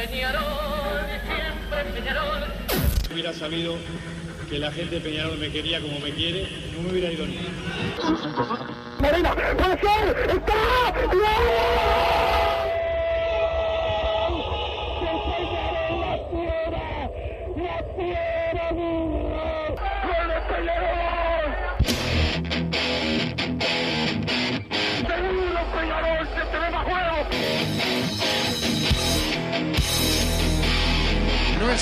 Peñarol, siempre Peñarol. hubiera sabido que la gente de Peñarol me quería como me quiere, no me hubiera ido ni. Puede ser, está,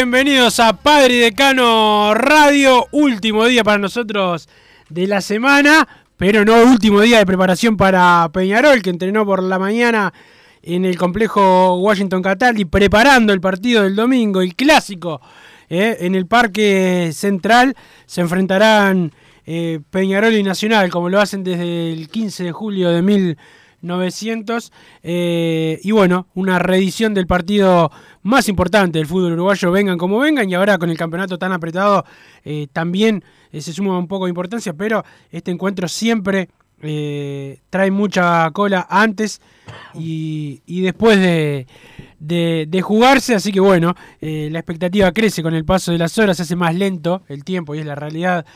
Bienvenidos a Padre y Decano Radio, último día para nosotros de la semana, pero no último día de preparación para Peñarol, que entrenó por la mañana en el complejo Washington Cataldi, preparando el partido del domingo, el clásico, eh, en el Parque Central, se enfrentarán eh, Peñarol y Nacional, como lo hacen desde el 15 de julio de 1900, eh, y bueno, una reedición del partido más importante del fútbol uruguayo, vengan como vengan, y ahora con el campeonato tan apretado eh, también eh, se suma un poco de importancia, pero este encuentro siempre trae mucha cola antes y, después de, de- jugarse, así que bueno, la expectativa crece con el paso de las horas, se hace más lento el tiempo y es la realidad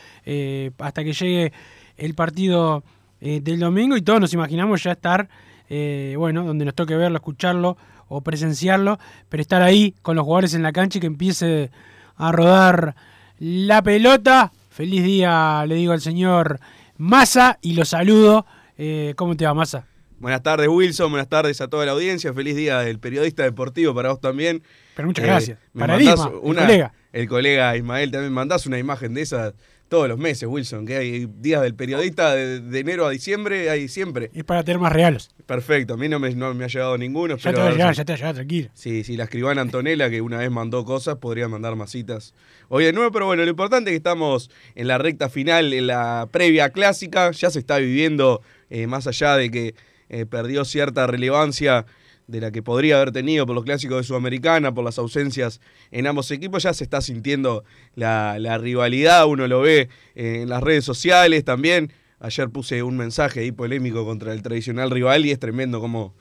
hasta que llegue el partido eh, del domingo y todos nos imaginamos ya estar, eh, bueno, donde nos toque verlo, escucharlo o presenciarlo, pero estar ahí con los jugadores en la cancha y que empiece a rodar la pelota. Feliz día, le digo al señor Massa y lo saludo. Eh, ¿Cómo te va, Massa? Buenas tardes, Wilson. Buenas tardes a toda la audiencia. Feliz día del periodista deportivo para vos también. Pero muchas Eh, gracias. Para Dima, el una- colega. El colega Ismael también mandás una imagen de esa todos los meses, Wilson. Que hay días del periodista de, de enero a diciembre, hay siempre. Es para tener más regalos. Perfecto. A mí no me, no me ha llegado ninguno. Ya te espero va a llegar, ya te va a llegar, tranquilo. Sí, sí, la escribana Antonella, que una vez mandó cosas, podría mandar más citas hoy de nuevo, pero bueno, lo importante es que estamos en la recta final, en la previa clásica, ya se está viviendo, eh, más allá de que eh, perdió cierta relevancia de la que podría haber tenido por los clásicos de Sudamericana, por las ausencias en ambos equipos, ya se está sintiendo la, la rivalidad, uno lo ve eh, en las redes sociales también. Ayer puse un mensaje ahí polémico contra el tradicional rival y es tremendo cómo,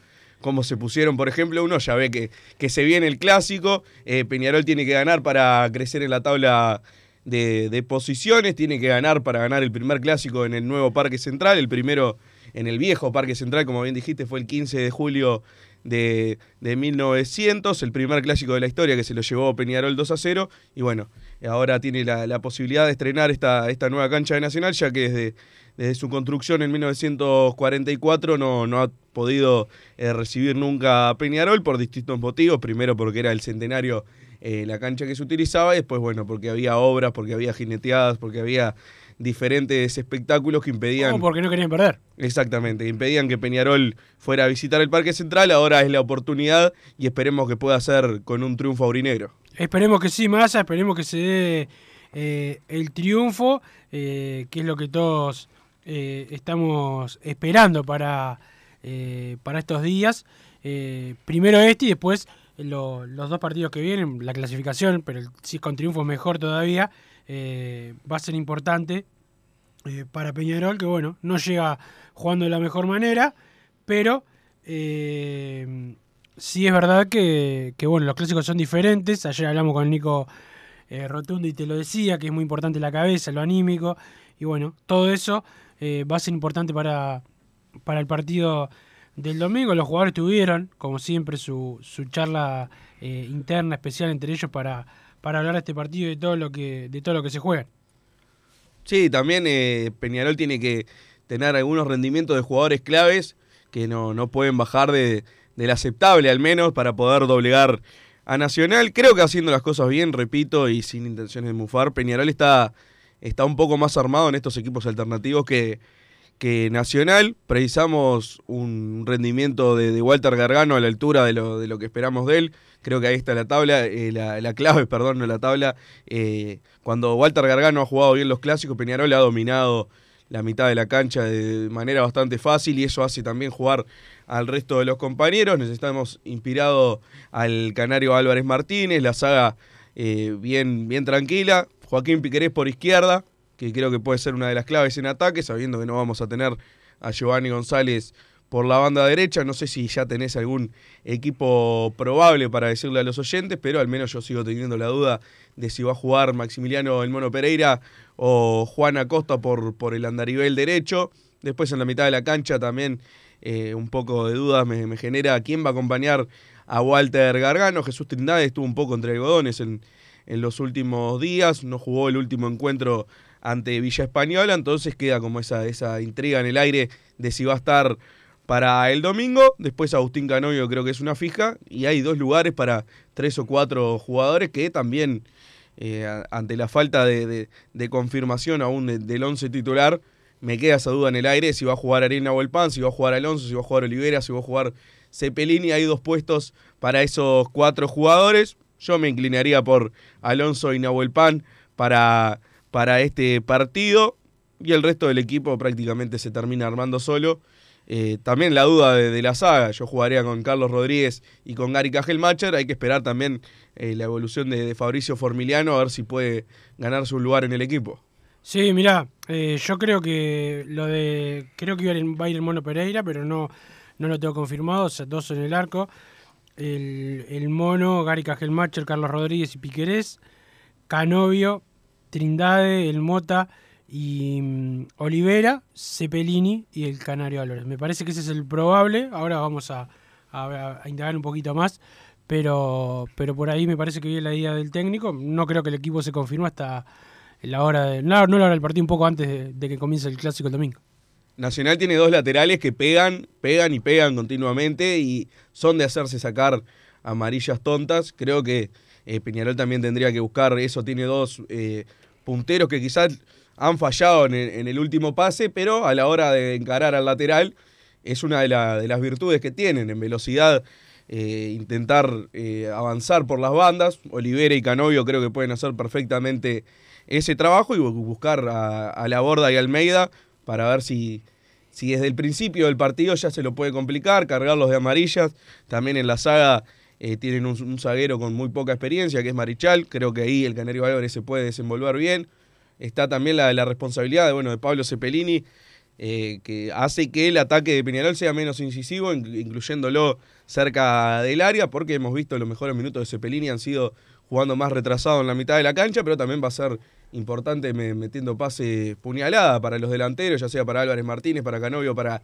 se pusieron. Por ejemplo, uno ya ve que, que se viene el clásico, eh, Peñarol tiene que ganar para crecer en la tabla de, de posiciones, tiene que ganar para ganar el primer clásico en el nuevo Parque Central, el primero en el viejo Parque Central, como bien dijiste, fue el 15 de julio de, de 1900, el primer clásico de la historia que se lo llevó Peñarol 2 a 0, y bueno, ahora tiene la, la posibilidad de estrenar esta, esta nueva cancha de Nacional, ya que desde, desde su construcción en 1944 no, no ha podido eh, recibir nunca Peñarol por distintos motivos, primero porque era el centenario eh, la cancha que se utilizaba, y después, bueno, porque había obras, porque había jineteadas, porque había diferentes espectáculos que impedían... O porque no querían perder. Exactamente, impedían que Peñarol fuera a visitar el Parque Central, ahora es la oportunidad y esperemos que pueda ser con un triunfo aurinegro. Esperemos que sí, Massa, esperemos que se dé eh, el triunfo, eh, que es lo que todos eh, estamos esperando para, para estos días. Primero este y después lo- los dos partidos que vienen, la clasificación, pero si es con triunfo mejor todavía, eh, va a ser importante eh, para Peñarol, que bueno, no llega jugando de la mejor manera, pero eh, sí es verdad que, bueno, los clásicos son diferentes. Ayer hablamos con Nico eh, Rotundo y te lo decía, que es muy importante la cabeza, lo anímico, y bueno, todo eso eh, va a ser importante para, para el partido del domingo. Los jugadores tuvieron, como siempre, su, su charla eh, interna especial entre ellos para, para hablar de este partido y de todo lo que, de todo lo que se juega. Sí, también eh, Peñarol tiene que tener algunos rendimientos de jugadores claves que no, no pueden bajar de, del aceptable al menos para poder doblegar a Nacional. Creo que haciendo las cosas bien, repito, y sin intenciones de mufar, Peñarol está, está un poco más armado en estos equipos alternativos que, que Nacional. Precisamos un rendimiento de, Walter Gargano a la altura de lo, de lo, que esperamos de él. Creo que ahí está la tabla, eh, la, la, clave, perdón, no la tabla. Eh, cuando Walter Gargano ha jugado bien los clásicos, Peñarol ha dominado la mitad de la cancha de manera bastante fácil y eso hace también jugar al resto de los compañeros. Necesitamos inspirado al canario Álvarez Martínez, la saga eh, bien, bien tranquila. Joaquín Piquerés por izquierda, que creo que puede ser una de las claves en ataque, sabiendo que no vamos a tener a Giovanni González por la banda derecha. No sé si ya tenés algún equipo probable para decirle a los oyentes, pero al menos yo sigo teniendo la duda de si va a jugar Maximiliano El Mono Pereira o Juan Acosta por, por el andarivel derecho. Después en la mitad de la cancha también eh, un poco de dudas me, genera quién va a acompañar a Walter Gargano. Jesús Trindade estuvo un poco entre algodones en, en los últimos días, no jugó el último encuentro ante Villa Española, entonces queda como esa, esa intriga en el aire de si va a estar para el domingo. Después Agustín Canovio creo que es una fija y hay dos lugares para tres o cuatro jugadores que también eh, ante la falta de, confirmación aún de, del once titular, me queda esa duda en el aire si va a jugar Arena o el Pan, si va a jugar Alonso, si va a jugar Olivera, si va a jugar Cepelini. Hay dos puestos para esos cuatro jugadores. Yo me inclinaría por Alonso y Nahuel Pan para, para este partido. Y el resto del equipo prácticamente se termina armando solo. Eh, también la duda de, la saga. Yo jugaría con Carlos Rodríguez y con Gary Cajelmacher. Hay que esperar también eh, la evolución de, Fabricio Formiliano a ver si puede ganarse un lugar en el equipo. Sí, mira, eh, yo creo que lo de. Creo que va a ir el Mono Pereira, pero no, no lo tengo confirmado. O dos en el arco. El, el Mono, Gary Cajelmacher, Carlos Rodríguez y Piquerés. Canovio, Trindade, el Mota y um, Olivera, Cepelini y el Canario Álvarez. Me parece que ese es el probable. Ahora vamos a, a, indagar un poquito más. Pero, pero por ahí me parece que viene la idea del técnico. No creo que el equipo se confirme hasta la hora de. No, no la hora del partido, un poco antes de, de, que comience el clásico el domingo. Nacional tiene dos laterales que pegan, pegan y pegan continuamente y son de hacerse sacar amarillas tontas. Creo que eh, Peñarol también tendría que buscar eso. Tiene dos eh, punteros que quizás han fallado en el, último pase, pero a la hora de encarar al lateral es una de, la, de las virtudes que tienen. En velocidad, eh, intentar eh, avanzar por las bandas. Olivera y Canovio creo que pueden hacer perfectamente ese trabajo y buscar a, a la borda y Almeida para ver si, si desde el principio del partido ya se lo puede complicar, cargarlos de amarillas. También en la saga eh, tienen un, zaguero con muy poca experiencia, que es Marichal. Creo que ahí el Canario Álvarez se puede desenvolver bien. Está también la, responsabilidad de, bueno, de Pablo Cepelini, eh, que hace que el ataque de Peñarol sea menos incisivo, incluyéndolo cerca del área, porque hemos visto los mejores minutos de Cepelini han sido jugando más retrasado en la mitad de la cancha, pero también va a ser importante metiendo pase puñalada para los delanteros, ya sea para Álvarez Martínez, para Canovio, para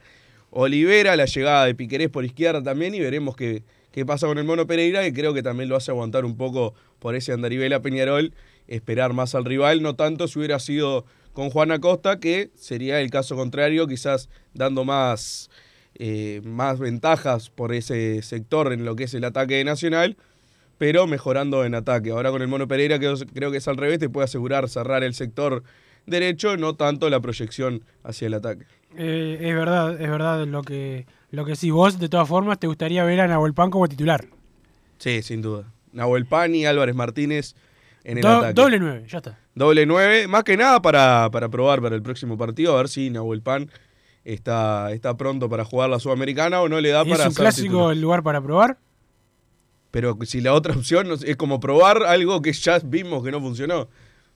Olivera, la llegada de Piquerés por izquierda también, y veremos qué, qué pasa con el Mono Pereira, que creo que también lo hace aguantar un poco por ese andarivel a Peñarol, esperar más al rival, no tanto si hubiera sido con Juan Acosta, que sería el caso contrario, quizás dando más, eh, más ventajas por ese sector en lo que es el ataque de Nacional, pero mejorando en ataque. Ahora con el Mono Pereira que creo que es al revés, te puede asegurar cerrar el sector derecho, no tanto la proyección hacia el ataque. Eh, es verdad, es verdad lo que, lo que sí. Vos, de todas formas, te gustaría ver a Nahuel Pan como titular. Sí, sin duda. Nahuel Pan y Álvarez Martínez en el Do ataque. Doble 9, ya está. Doble 9, más que nada para, para probar para el próximo partido, a ver si Nahuel Pan está, está pronto para jugar la Sudamericana o no le da ¿Es para un clásico titular. el lugar para probar? Pero si la otra opción es como probar algo que ya vimos que no funcionó.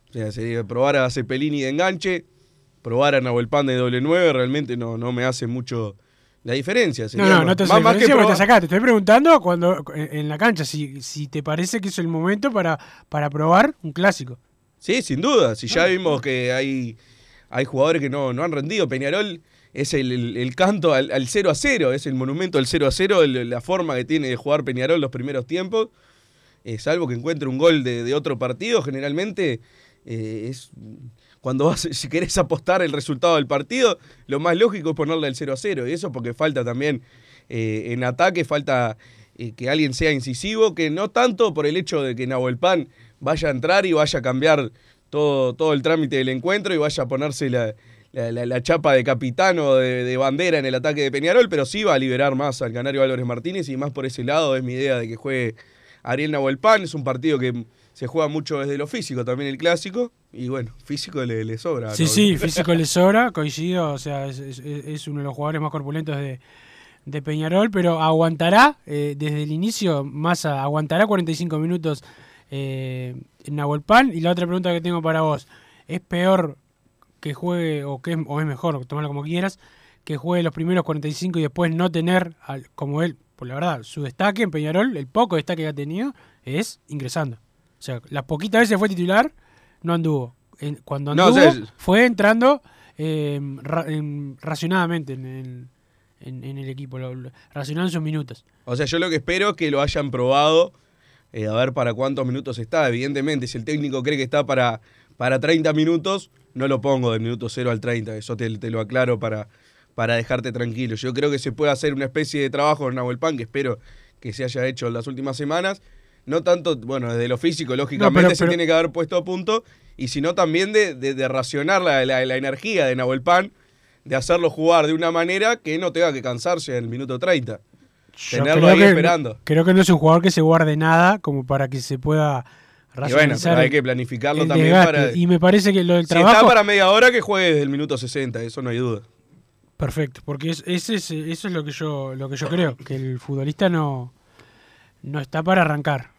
O sea, sería probar a Cepelini de enganche, probar a Nahuel Pan de doble 9, realmente no, no me hace mucho la diferencia. Sería no, no, no te más, más que probar... te estoy preguntando cuando en la cancha si, si te parece que es el momento para, para probar un clásico. Sí, sin duda. Si ya vimos que hay, hay jugadores que no, no han rendido. Peñarol es el, el, el canto al, al, 0 a 0, es el monumento al 0 a 0, el, la forma que tiene de jugar Peñarol los primeros tiempos. Eh, salvo que encuentre un gol de, de otro partido, generalmente eh, es cuando vas, si querés apostar el resultado del partido, lo más lógico es ponerle el 0 a 0. Y eso porque falta también eh, en ataque, falta eh, que alguien sea incisivo, que no tanto por el hecho de que Nahuel Pan vaya a entrar y vaya a cambiar todo, todo el trámite del encuentro y vaya a ponerse la, la, la- chapa de capitán o de, de bandera en el ataque de Peñarol, pero sí va a liberar más al canario Álvarez Martínez y más por ese lado es mi idea de que juegue Ariel Nahuel Pan. Es un partido que se juega mucho desde lo físico, también el clásico, y bueno, físico le, le sobra. Sí, sí, físico le sobra, coincido, o sea, es, es- es uno de los jugadores más corpulentos de, de Peñarol, pero aguantará eh, desde el inicio, Massa, aguantará 45 minutos eh, en Nahuel Pan. Y la otra pregunta que tengo para vos, ¿es peor que juegue, o, que, es- o es mejor, tomalo como quieras, que juegue los primeros 45 y después no tener, al- como él, por la verdad, su destaque en Peñarol, el poco destaque que ha tenido, es ingresando. O sea, las poquitas veces fue titular, no anduvo. En- cuando No, o anduvo, sea, fue entrando eh, ra- en- racionadamente en el, en, en el equipo, lo, lo- racionando sus minutos. O sea, yo lo que espero es que lo hayan probado, eh, a ver para cuántos minutos está. Evidentemente, si el técnico cree que está para, para 30 minutos, no lo pongo del minuto 0 al 30. Eso te, te lo aclaro para, para dejarte tranquilo. Yo creo que se puede hacer una especie de trabajo en Nahuel Pan, que espero que se haya hecho en las últimas semanas. No tanto, bueno, desde lo físico, lógicamente pero- se pero- tiene que haber puesto a punto, y sino también de, de- de racionar la, la- la energía de Nahuel Pan, de hacerlo jugar de una manera que no tenga que cansarse en el minuto 30. Yo Tenerlo ahí que- esperando. Creo que no es un jugador que se guarde nada como para que se pueda Y bueno, pero hay que planificarlo también desgaste. para. Y me parece que lo del si trabajo... está para media hora, que juegue desde el minuto 60, eso no hay duda. Perfecto, porque es, ese es- eso es lo que yo lo que yo creo, que el futbolista no, no está para arrancar.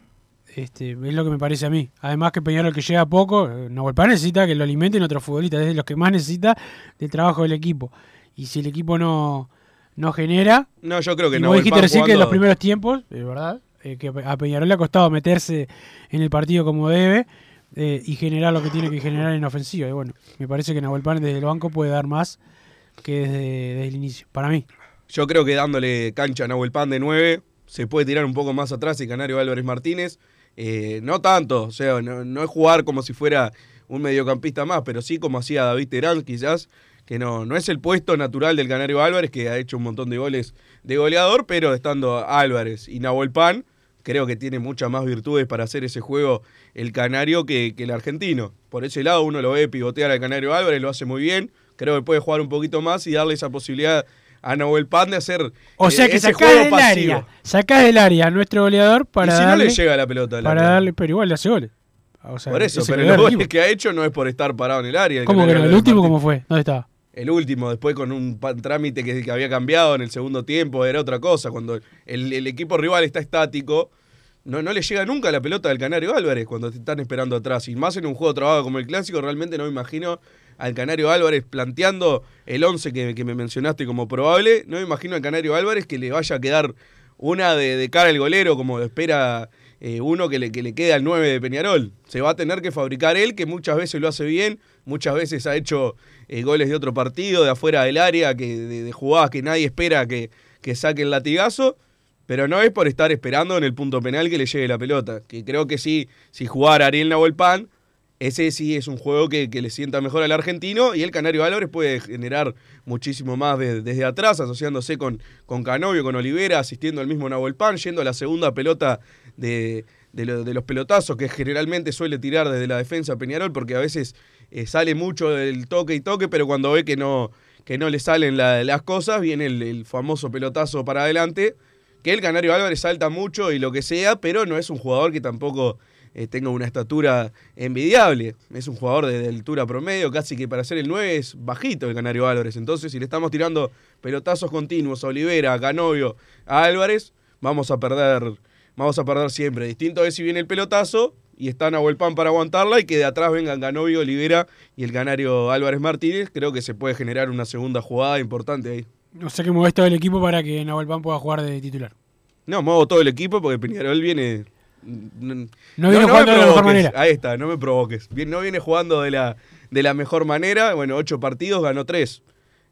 Este, es lo que me parece a mí. Además que Peñarol que llega poco, eh, Nahuel Pan necesita que lo alimenten otros futbolistas, es de los que más necesita del trabajo del equipo. Y si el equipo no, no genera, No, yo creo que no. vos dijiste recién que en los primeros tiempos, es verdad, eh, que a Peñarol le ha costado meterse en el partido como debe eh, y generar lo que tiene que generar en ofensiva. Y bueno, me parece que Nahuel Pan desde el banco puede dar más que desde, desde el inicio, para mí. Yo creo que dándole cancha a Nahuel Pan de 9, se puede tirar un poco más atrás y Canario Álvarez Martínez. Eh, no tanto, o sea, no, no es jugar como si fuera un mediocampista más, pero sí como hacía David Terán, quizás, que no, no es el puesto natural del Canario Álvarez, que ha hecho un montón de goles de goleador, pero estando Álvarez y Nahuel Pan, creo que tiene muchas más virtudes para hacer ese juego el Canario que, que el argentino. Por ese lado uno lo ve pivotear al Canario Álvarez, lo hace muy bien, creo que puede jugar un poquito más y darle esa posibilidad a Nahuel Pan de hacer O sea eh, que ese sacás juego del pasivo. área, sacás del área a nuestro goleador para y si darle, no le llega la pelota al para área? darle, pero igual le hace goles. O sea, Por eso, es el pero los del goles equipo. que ha hecho no es por estar parado en el área. el ¿Cómo que no? ¿El último cómo fue? ¿Dónde estaba? El último, después con un trámite que, que había cambiado en el segundo tiempo, era otra cosa. Cuando el, el equipo rival está estático, no, no le llega nunca la pelota al Canario Álvarez cuando te están esperando atrás. Y más en un juego trabado como el clásico, realmente no me imagino al Canario Álvarez planteando el 11 que, me mencionaste como probable. No me imagino al Canario Álvarez que le vaya a quedar una de, cara al golero, como espera eh, uno que le, que le quede al 9 de Peñarol. Se va a tener que fabricar él, que muchas veces lo hace bien, muchas veces ha hecho eh, goles de otro partido, de afuera del área, que de, jugadas que nadie espera que, que saque el latigazo. Pero no es por estar esperando en el punto penal que le llegue la pelota. Que creo que sí, si jugara Ariel Nahuel Pan, ese sí es un juego que, le sienta mejor al argentino y el Canario Álvarez puede generar muchísimo más de- desde atrás, asociándose con, con Canovio, con Olivera, asistiendo al mismo Nahuel Pan, yendo a la segunda pelota de, de lo- de los pelotazos que generalmente suele tirar desde la defensa Peñarol, porque a veces eh, sale mucho del toque y toque, pero cuando ve que no, que no le salen la- las cosas, viene el famoso pelotazo para adelante, que el Canario Álvarez salta mucho y lo que sea, pero no es un jugador que tampoco eh, tenga una estatura envidiable. Es un jugador de, de altura promedio, casi que para ser el 9 es bajito el Canario Álvarez. Entonces, si le estamos tirando pelotazos continuos a Olivera, a Canovio, a Álvarez, vamos a perder, vamos a perder siempre. Distinto es si viene el pelotazo y está Nahuel Pan para aguantarla y que de atrás vengan Canovio, Olivera y el Canario Álvarez Martínez. Creo que se puede generar una segunda jugada importante ahí. O sea que mueves todo el equipo para que Nahuel Pan pueda jugar de titular. No, muevo todo el equipo porque Peñarol viene. No, No viene jugando de la mejor manera. Ahí está, no me provoques. Bien, no viene jugando de la, de la mejor manera. Bueno, ocho partidos, ganó tres.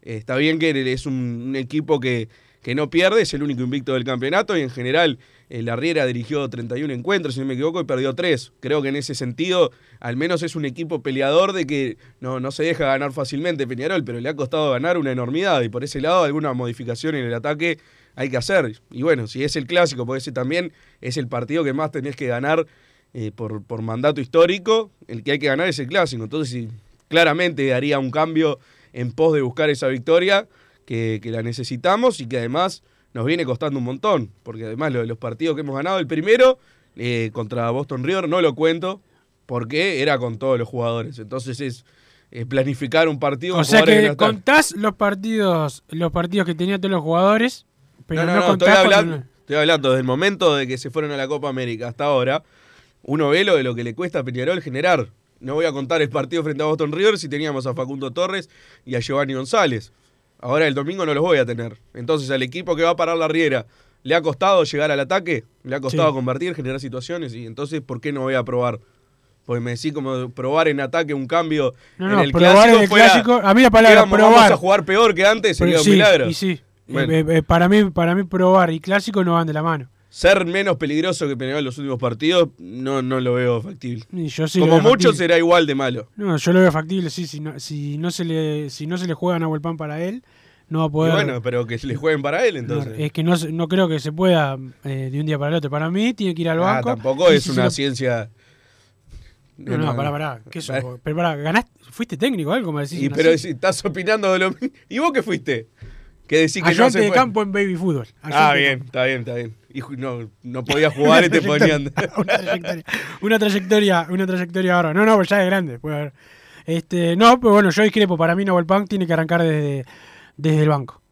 Eh, está bien que es un, un equipo que, que no pierde, es el único invicto del campeonato y en general eh, la Riera dirigió 31 encuentros, si no me equivoco, y perdió 3. Creo que en ese sentido, al menos es un equipo peleador de que no, no se deja ganar fácilmente Peñarol, pero le ha costado ganar una enormidad y por ese lado alguna modificación en el ataque hay que hacer. Y bueno, si es el clásico, puede ser también es el partido que más tenés que ganar eh, por, por mandato histórico, el que hay que ganar es el clásico. Entonces, sí, claramente haría un cambio en pos de buscar esa victoria que, que la necesitamos y que además nos viene costando un montón, porque además lo de los partidos que hemos ganado, el primero eh, contra Boston River no lo cuento porque era con todos los jugadores. Entonces es, planificar un partido. O sea que contás los partidos, los partidos que tenían todos los jugadores, pero no, no, no, no, estoy hablando, estoy hablando desde el momento de que se fueron a la Copa América hasta ahora. Uno ve lo de lo que le cuesta a Peñarol generar. No voy a contar el partido frente a Boston River si teníamos a Facundo Torres y a Giovanni González. Ahora el domingo no los voy a tener. Entonces al equipo que va a parar la Riera le ha costado llegar al ataque, le ha costado Sí. convertir, generar situaciones y entonces ¿por qué no voy a probar? Porque me decís como probar en ataque un cambio No, en no, el probar clásico. en el fuera- clásico, a mí la palabra digamos, Vamos a jugar peor que antes, sería un sí, milagro. y sí. Bueno. Eh, eh, eh, para, mí, para mí probar y clásico no van de la mano. ser menos peligroso que Peñarol en los últimos partidos, no, no lo veo factible. Y yo sí lo Como mucho factible. será igual de malo. No, yo lo veo factible, sí. Si no, si no, se, le, si no se le juega a Pan para él, no va a Y poder. bueno, pero que le jueguen para él No, entonces. es que no, no creo que se pueda eh, de un día para el otro. Para mí tiene que ir al Ah, banco. tampoco y es si una lo- ciencia. No, no, pará, pará. ¿Qué? Pará. Pero pará, ¿ganaste? ¿Fuiste técnico algo? Me decís Y pero si estás opinando de lo mismo. ¿Y vos qué fuiste? Que decís que no Ayudante se de campo en baby fútbol. Ah, Ayudante bien, está bien, está bien. Y no, no podía jugar y te ponían. una trayectoria, una trayectoria, una trayectoria ahora. No, no, pues ya es grande. Este, no, pero bueno, yo discrepo. Para mí Nahuel Pan tiene que arrancar desde, desde el banco.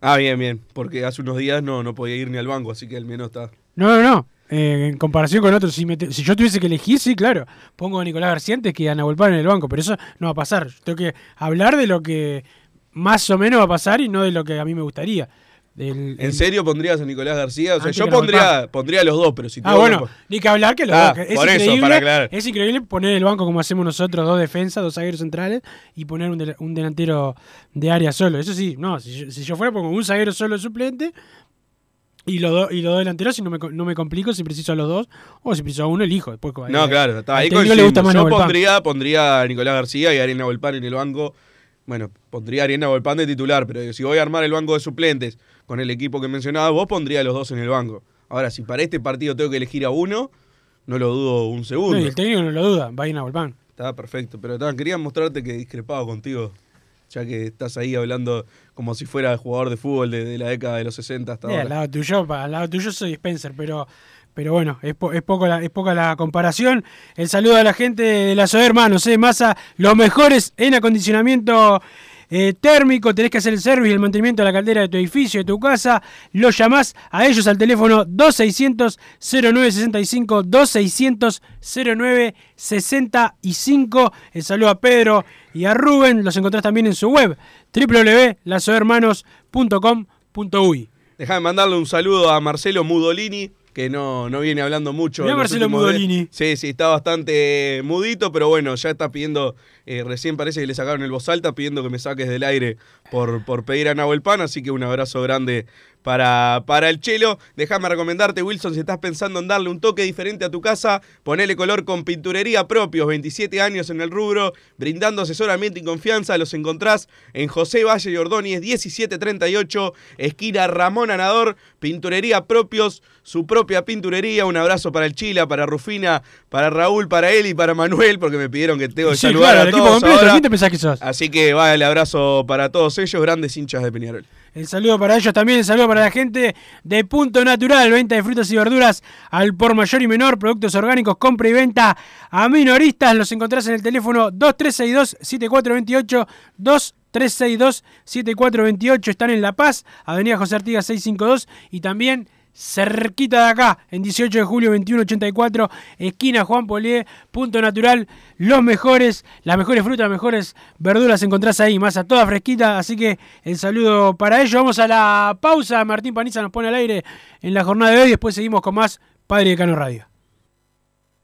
ah, bien, bien. Porque hace unos días no, no podía ir ni al banco, así que al menos está. No, no, no. Eh, en comparación con otros, si, me te- si yo tuviese que elegir, sí, claro. Pongo a Nicolás García antes que a Nahuel Pan en el banco. Pero eso no va a pasar. Yo tengo que hablar de lo que más o menos va a pasar y no de lo que a mí me gustaría. ¿En serio pondrías a Nicolás García? O sea, Antes yo pondría, pondría a los dos, pero si Ah, bueno, po- ni que hablar que los Ah, dos, es por eso, increíble, para aclarar. es increíble poner el banco como hacemos nosotros, dos defensas, dos zagueros centrales y poner un, del- un delantero de área solo. Eso sí, no, si yo, si yo fuera pongo un zaguero solo suplente y los dos y los dos delanteros si no me, no me complico si preciso a los dos o si preciso a uno elijo después. No, claro, está ahí le gusta más Yo pondría, pondría a Nicolás García y a Arena Volpán en el banco. Bueno, pondría a Arena Volpán de titular, pero si voy a armar el banco de suplentes con el equipo que mencionaba vos, pondría a los dos en el banco. Ahora, si para este partido tengo que elegir a uno, no lo dudo un segundo. No, y el técnico no lo duda, va a ir a Volpán. Está perfecto, pero quería mostrarte que discrepaba contigo, ya que estás ahí hablando como si fuera jugador de fútbol de, de la década de los 60 hasta al ahora. lado tuyo, pa- al lado tuyo soy Spencer, pero, pero bueno, es, po- es, poco es poca la comparación. El saludo a la gente de la SOE, hermanos, eh, Massa, los mejores en acondicionamiento eh, térmico, tenés que hacer el servicio y el mantenimiento de la caldera de tu edificio, de tu casa, los llamás a ellos al teléfono 2600-0965, 2600-0965. El saludo a Pedro y a Rubén, los encontrás también en su web, www.lasohermanos.com.uy. Déjame mandarle un saludo a Marcelo Mudolini, que no, no viene hablando mucho. Los Marcelo. Mudolini. Sí, sí, está bastante mudito, pero bueno, ya está pidiendo, eh, recién parece que le sacaron el voz alta, pidiendo que me saques del aire por, por pedir a Nahuel Pan, así que un abrazo grande para, para el Chelo. Déjame recomendarte, Wilson, si estás pensando en darle un toque diferente a tu casa, ponele color con pinturería propios, 27 años en el rubro, brindando asesoramiento y confianza, los encontrás en José Valle y Ordóñez, 1738, esquina Ramón Anador, pinturería propios, su propia pinturería, un abrazo para el Chila, para Rufina, para Raúl, para él y para Manuel, porque me pidieron que tengo que Sí, saludar claro, a todos completo, ahora. ¿quién te pensás que sos? Así que va el abrazo para todos ellos, grandes hinchas de Peñarol. El saludo para ellos también, el saludo para la gente de Punto Natural, venta de frutas y verduras al por mayor y menor, productos orgánicos, compra y venta a minoristas. Los encontrás en el teléfono 2362-7428, 2362-7428. Están en La Paz, Avenida José Artigas 652 y también cerquita de acá, en 18 de julio 2184, esquina Juan Polié, punto natural, los mejores, las mejores frutas, las mejores verduras encontrás ahí, masa toda fresquita, así que el saludo para ellos. Vamos a la pausa, Martín Paniza nos pone al aire en la jornada de hoy, después seguimos con más Padre de Cano Radio.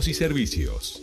y servicios.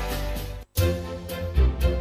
thank you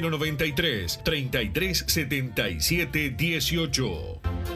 093 33 77 18.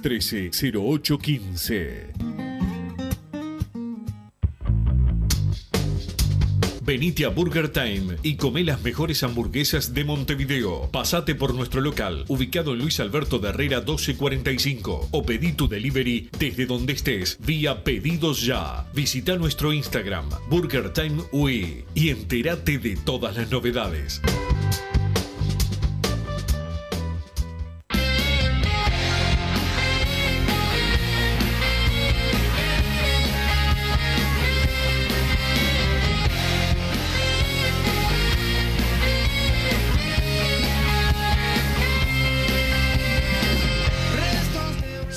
2613-0815. Venite a Burger Time y come las mejores hamburguesas de Montevideo. Pasate por nuestro local, ubicado en Luis Alberto de Herrera 1245, o pedí tu delivery desde donde estés, vía Pedidos Ya. Visita nuestro Instagram, Burger Time UI, y entérate de todas las novedades.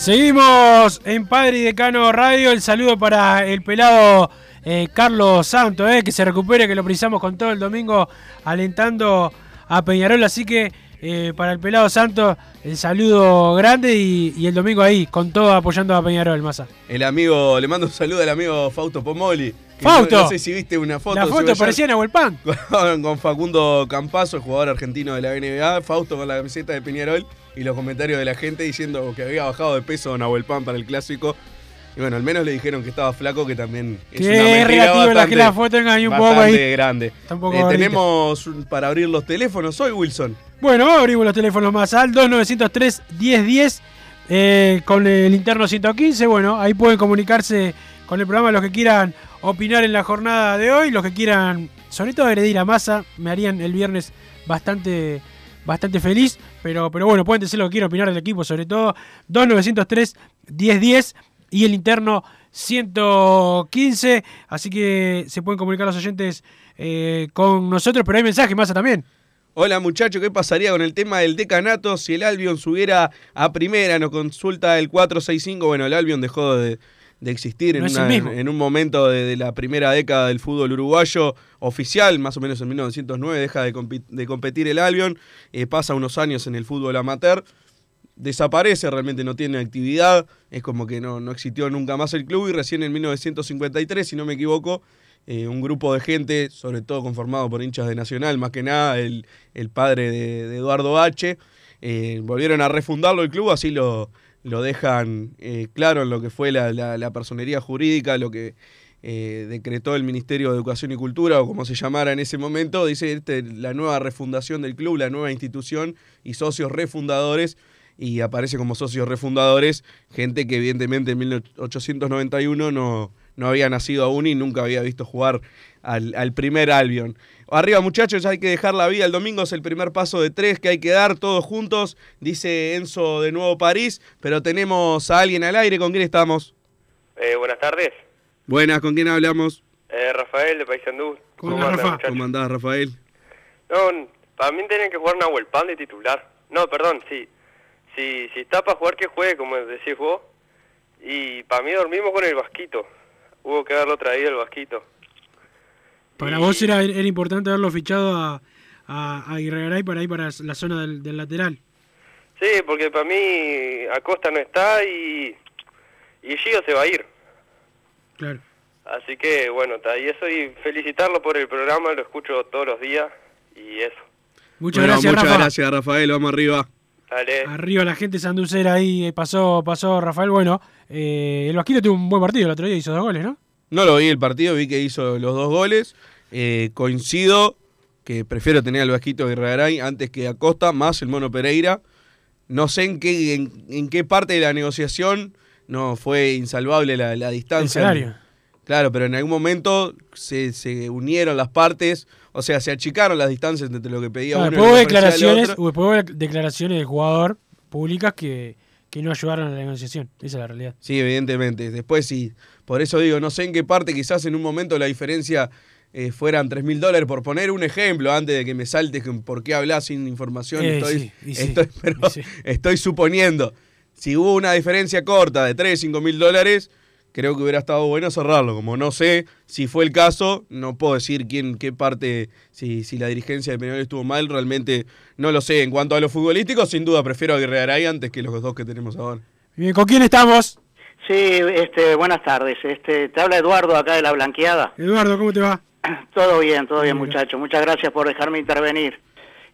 Seguimos en Padre y Decano Radio. El saludo para el pelado eh, Carlos Santo, eh, que se recupere, que lo precisamos con todo el domingo alentando a Peñarol. Así que eh, para el pelado Santo, el saludo grande y, el domingo ahí, con todo apoyando a Peñarol, Massa. El amigo, le mando un saludo al amigo Fausto Pomoli. ¡Fausto! No, no sé si viste una foto. La foto parecía Nahuel Pan. Con, con Facundo Campazo, el jugador argentino de la NBA. Fausto con la camiseta de Peñarol y los comentarios de la gente diciendo que había bajado de peso Nahuel Pan para el clásico. Y bueno, al menos le dijeron que estaba flaco, que también es Que una es mentira relativo la bastante, que la foto un poco bastante ahí. grande. Eh, tenemos para abrir los teléfonos hoy, Wilson. Bueno, abrimos los teléfonos más al 2903 1010 eh, con el interno 115. Bueno, ahí pueden comunicarse con el programa los que quieran opinar en la jornada de hoy, los que quieran, sobre todo agredir a masa, me harían el viernes bastante bastante feliz, pero, pero bueno, pueden decir lo que quieran opinar del equipo, sobre todo 2903 1010 y el interno 115, así que se pueden comunicar los oyentes eh, con nosotros, pero hay mensajes masa también. Hola muchacho, ¿qué pasaría con el tema del decanato si el Albion subiera a primera? Nos consulta el 465. Bueno, el Albion dejó de, de existir en, No una- un momento de, de la primera década del fútbol uruguayo oficial, más o menos en 1909, deja de, compi- de competir el Albion, eh, pasa unos años en el fútbol amateur, desaparece, realmente no tiene actividad, es como que no, no existió nunca más el club y recién en 1953, si no me equivoco, eh, un grupo de gente, sobre todo conformado por hinchas de Nacional, más que nada el, el padre de, de Eduardo H., eh, volvieron a refundarlo el club, así lo, lo dejan eh, claro en lo que fue la, la- personería jurídica, lo que eh, decretó el Ministerio de Educación y Cultura, o como se llamara en ese momento, dice este, la nueva refundación del club, la nueva institución y socios refundadores, y aparece como socios refundadores gente que evidentemente en 1891 no, no había nacido aún y nunca había visto jugar al, al primer Albion. Arriba muchachos, hay que dejar la vida el domingo, es el primer paso de tres que hay que dar todos juntos, dice Enzo de Nuevo París, pero tenemos a alguien al aire, ¿con quién estamos? Eh, buenas tardes, Buenas, ¿con quién hablamos? eh, Rafael de Paysandú. ¿Cómo, andan, muchachos? ¿Cómo andás, Rafael? No, para mí tienen que jugar Nahuel Pan de titular. No, perdón, sí. Si, si está para jugar, que juegue, como decís vos. Y para mí dormimos con el Vasquito. Hubo que haberlo traído el Vasquito. Para vos era, era importante haberlo fichado a, a, a Guerregaray para ahí para la zona del, del lateral. Sí, porque para mí Acosta no está y, y Gio se va a ir. Claro. Así que bueno, está y eso y felicitarlo por el programa, lo escucho todos los días y eso. Muchas Bueno, gracias, muchas Rafa. gracias, Rafael, vamos arriba. Dale. Arriba la gente sanducera ahí eh, pasó, pasó Rafael. Bueno, eh, el Vasquito tuvo un buen partido el otro día, hizo dos goles, ¿no? No lo vi el partido, vi que hizo los dos goles. Eh, coincido que prefiero tener al Vasquito Guerregaray antes que a Costa, más el Mono Pereira. No sé en qué, en, en qué parte de la negociación no fue insalvable la, la distancia. El salario. Claro, pero en algún momento se, se unieron las partes, o sea, se achicaron las distancias entre lo que pedía Claro, uno y lo que declaraciones, después hubo declaraciones del jugador públicas que, que no ayudaron a la negociación. Esa es la realidad. Sí, evidentemente. Después sí. Por eso digo, no sé en qué parte quizás en un momento la diferencia eh, fueran 3 mil dólares, por poner un ejemplo, antes de que me saltes por qué hablas sin información. Eh, estoy, sí, y sí, estoy, pero sí. estoy suponiendo. si hubo una diferencia corta de 3, 5 mil dólares, creo que hubiera estado bueno cerrarlo. Como no sé si fue el caso, no puedo decir quién, qué parte, si, si la dirigencia de Peñarol estuvo mal, realmente no lo sé. En cuanto a los futbolísticos, sin duda prefiero a Guerrero antes que los dos que tenemos ahora. Bien, ¿con quién estamos? Sí, este, buenas tardes. Este, te habla Eduardo acá de La Blanqueada. Eduardo, ¿cómo te va? Todo bien, todo bien, muchacho. Muchas gracias por dejarme intervenir.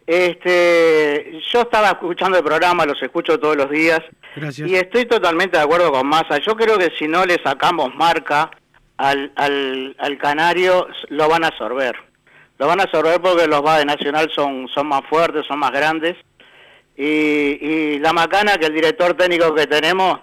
Este, yo estaba escuchando el programa, los escucho todos los días. Gracias. Y estoy totalmente de acuerdo con Massa. Yo creo que si no le sacamos marca al, al, al canario, lo van a absorber. Lo van a absorber porque los va de Nacional son, son más fuertes, son más grandes. Y, y la macana que el director técnico que tenemos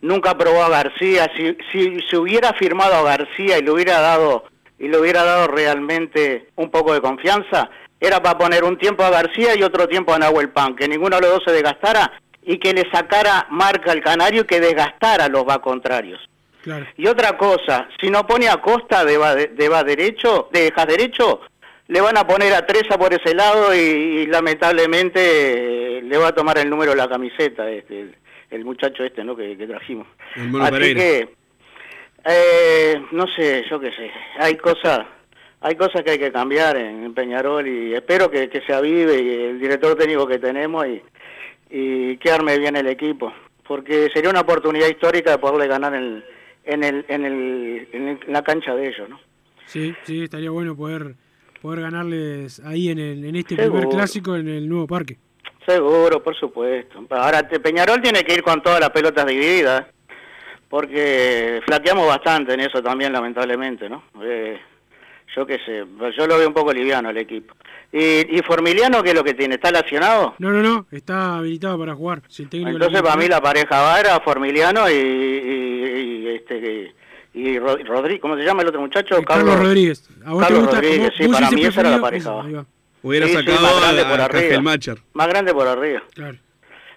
nunca probó a García. Si, si se hubiera firmado a García y le hubiera dado y le hubiera dado realmente un poco de confianza, era para poner un tiempo a García y otro tiempo a Nahuel Pan, que ninguno de los dos se desgastara y que le sacara marca al canario y que desgastara a los va contrarios. Claro. Y otra cosa, si no pone a Costa de va, de va derecho, de dejas derecho, le van a poner a Treza por ese lado y, y lamentablemente eh, le va a tomar el número de la camiseta este, el, el muchacho este ¿no? que, que trajimos. El Así Pereira. que, eh, no sé, yo qué sé, hay cosas hay cosas que hay que cambiar en, Peñarol y espero que, que se avive y el director técnico que tenemos y, y que arme bien el equipo, porque sería una oportunidad histórica de poderle ganar en, en, el, en, el, en, la cancha de ellos, ¿no? Sí, sí, estaría bueno poder poder ganarles ahí en, el, en este Seguro. primer clásico en el nuevo parque. Seguro, por supuesto. Ahora, te- Peñarol tiene que ir con todas las pelotas divididas, porque flaqueamos bastante en eso también, lamentablemente, ¿no? Eh, yo qué sé, yo lo veo un poco liviano el equipo. ¿Y, y Formiliano qué es lo que tiene? ¿Está lesionado? No, no, no, está habilitado para jugar. Si el técnico lo Entonces para mí la pareja va era Formiliano y, y, y, este y Ro- Rodri- ¿cómo se llama el otro muchacho? Eh, Carlos Rodríguez. ¿A vos te Carlos gusta? Rodríguez, ¿Vos- sí, para mí esa era la pareja. Va. Hubiera Sí, sí, sacado más grande a, por arriba. Más grande por arriba. Claro.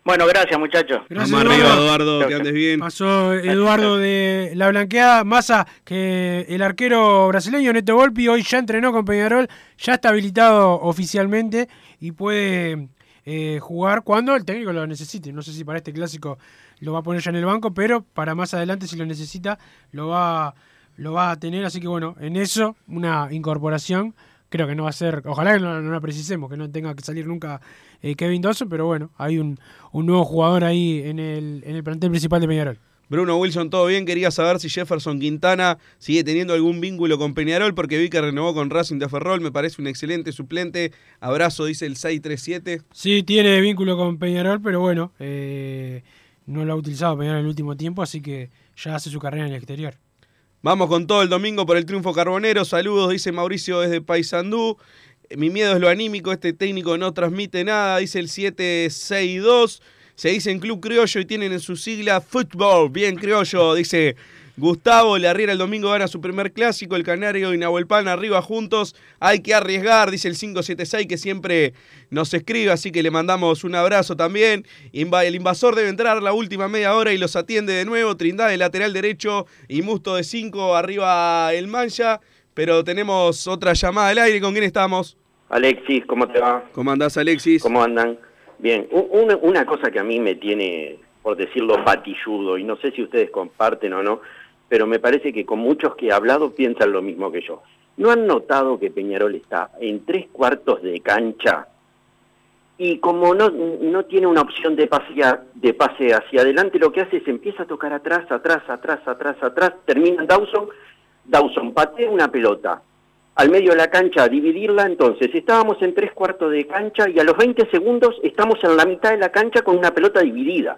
Bueno, gracias muchachos. Gracias, Vamos arriba, Eduardo. Que andes bien. Pasó Eduardo de la blanqueada. Massa, que el arquero brasileño Neto Volpi hoy ya entrenó con Peñarol, ya está habilitado oficialmente y puede eh, jugar cuando el técnico lo necesite. No sé si para este clásico lo va a poner ya en el banco, pero para más adelante, si lo necesita, lo va, lo va a tener. Así que bueno, en eso, una incorporación. Creo que no va a ser, ojalá que no, no la precisemos, que no tenga que salir nunca eh, Kevin Dawson, pero bueno, hay un, un nuevo jugador ahí en el, en el plantel principal de Peñarol. Bruno Wilson, todo bien. Quería saber si Jefferson Quintana sigue teniendo algún vínculo con Peñarol, porque vi que renovó con Racing de Ferrol. Me parece un excelente suplente. Abrazo, dice el 637. Sí, tiene vínculo con Peñarol, pero bueno, eh, no lo ha utilizado Peñarol en el último tiempo, así que ya hace su carrera en el exterior. Vamos con todo el domingo por el triunfo carbonero. Saludos, dice Mauricio desde Paysandú. Eh, Mi miedo es lo anímico. Este técnico no transmite nada, dice el 762. Se dice en Club Criollo y tienen en su sigla fútbol. Bien, Criollo, dice Gustavo. Le arriera el domingo gana su primer clásico. El Canario y Nahuelpan arriba juntos. Hay que arriesgar, dice el 576 que siempre nos escribe. Así que le mandamos un abrazo también. El invasor debe entrar la última media hora y los atiende de nuevo. Trindade lateral derecho y Musto de 5 arriba el Mancha. Pero tenemos otra llamada al aire. ¿Con quién estamos? Alexis, ¿cómo te va? ¿Cómo andás, Alexis? ¿Cómo andan? Bien, una cosa que a mí me tiene, por decirlo, patilludo, y no sé si ustedes comparten o no, pero me parece que con muchos que he hablado piensan lo mismo que yo. ¿No han notado que Peñarol está en tres cuartos de cancha y como no, no tiene una opción de pase, de pase hacia adelante, lo que hace es empieza a tocar atrás, atrás, atrás, atrás, atrás, termina Dawson, Dawson patea una pelota al medio de la cancha a dividirla, entonces estábamos en tres cuartos de cancha y a los 20 segundos estamos en la mitad de la cancha con una pelota dividida.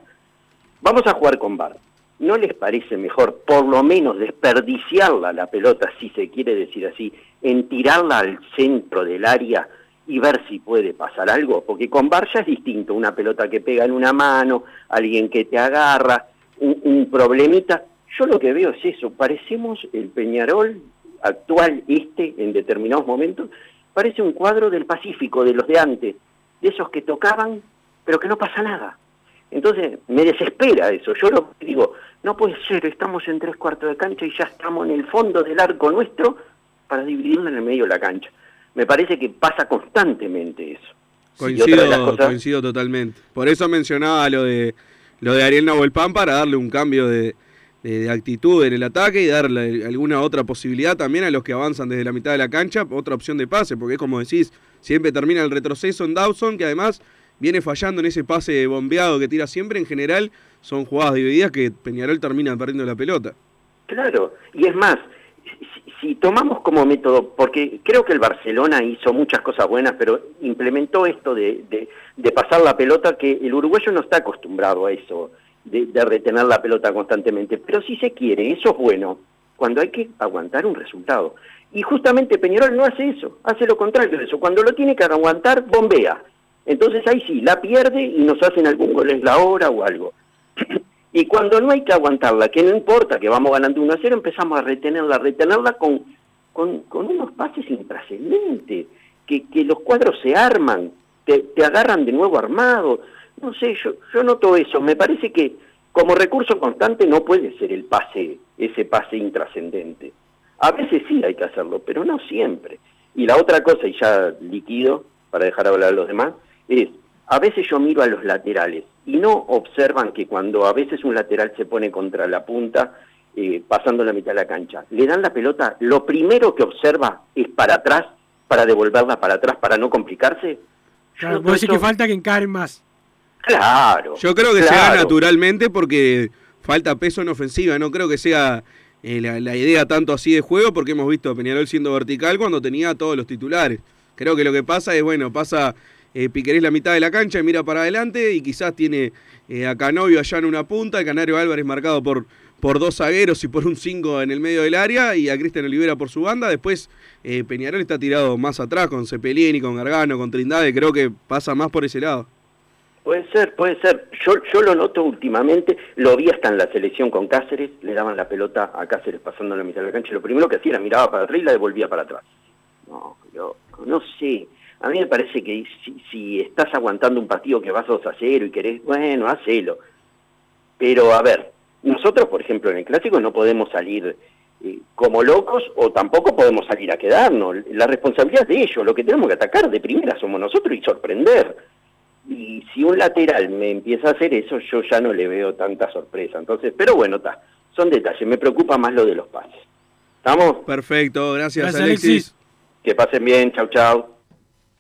Vamos a jugar con VAR. ¿No les parece mejor por lo menos desperdiciarla la pelota, si se quiere decir así, en tirarla al centro del área y ver si puede pasar algo? Porque con VAR ya es distinto, una pelota que pega en una mano, alguien que te agarra, un, un problemita. Yo lo que veo es eso, parecemos el Peñarol actual, este, en determinados momentos, parece un cuadro del Pacífico, de los de antes, de esos que tocaban, pero que no pasa nada. Entonces, me desespera eso. Yo lo digo, no puede ser, estamos en tres cuartos de cancha y ya estamos en el fondo del arco nuestro para dividirlo en el medio de la cancha. Me parece que pasa constantemente eso. Cosas- coincido totalmente. Por eso mencionaba lo de lo de Ariel Nahuelpan para darle un cambio de, de- de actitud en el ataque y darle alguna otra posibilidad también a los que avanzan desde la mitad de la cancha, otra opción de pase, porque es como decís, siempre termina el retroceso en Dawson, que además viene fallando en ese pase bombeado que tira siempre, en general son jugadas divididas que Peñarol termina perdiendo la pelota. Claro, y es más, si, tomamos como método, porque creo que el Barcelona hizo muchas cosas buenas, pero implementó esto de, de- de pasar la pelota, que el uruguayo no está acostumbrado a eso, de, de retener la pelota constantemente. Pero si se quiere, eso es bueno, cuando hay que aguantar un resultado. Y justamente Peñarol no hace eso, hace lo contrario de eso. Cuando lo tiene que aguantar, bombea. Entonces ahí sí, la pierde y nos hacen algún gol en la hora o algo. Y cuando no hay que aguantarla, que no importa que vamos ganando 1 a 0, empezamos a retenerla, a retenerla con, con, con unos pases intrascendentes, que, que los cuadros se arman, te, te agarran de nuevo armado. No sé, yo, yo noto eso. Me parece que como recurso constante no puede ser el pase, ese pase intrascendente. A veces sí hay que hacerlo, pero no siempre. Y la otra cosa, y ya liquido, para dejar hablar a los demás, es, a veces yo miro a los laterales y no observan que cuando a veces un lateral se pone contra la punta, eh, pasando la mitad de la cancha, le dan la pelota, lo primero que observa es para atrás, para devolverla para atrás, para no complicarse. Claro, puede ser que falta que encaren más. Claro. Yo creo que se da claro. naturalmente porque falta peso en ofensiva, no creo que sea eh, la, la idea tanto así de juego, porque hemos visto a Peñarol siendo vertical cuando tenía a todos los titulares. Creo que lo que pasa es, bueno, pasa eh, Piquerés la mitad de la cancha y mira para adelante y quizás tiene eh, a Canovio allá en una punta, el Canario Álvarez marcado por, por dos zagueros y por un 5 en el medio del área y a Cristian Olivera por su banda. Después eh, Peñarol está tirado más atrás con Cepelini, con Gargano, con Trindade, creo que pasa más por ese lado. Puede ser, puede ser. Yo, yo lo noto últimamente, lo vi hasta en la selección con Cáceres, le daban la pelota a Cáceres pasando la mitad de la cancha lo primero que hacía era miraba para atrás y la devolvía para atrás. No, yo no sé. A mí me parece que si, si estás aguantando un partido que vas 2 a 0 y querés, bueno, hacelo. Pero a ver, nosotros, por ejemplo, en el clásico no podemos salir eh, como locos o tampoco podemos salir a quedarnos. La responsabilidad es de ellos. Lo que tenemos que atacar de primera somos nosotros y sorprender. Y si un lateral me empieza a hacer eso, yo ya no le veo tanta sorpresa. Entonces, pero bueno, está. Son detalles. Me preocupa más lo de los pases. ¿Estamos? Perfecto, gracias, Gracias, Alexis. Alexis. Que pasen bien. Chau, chau.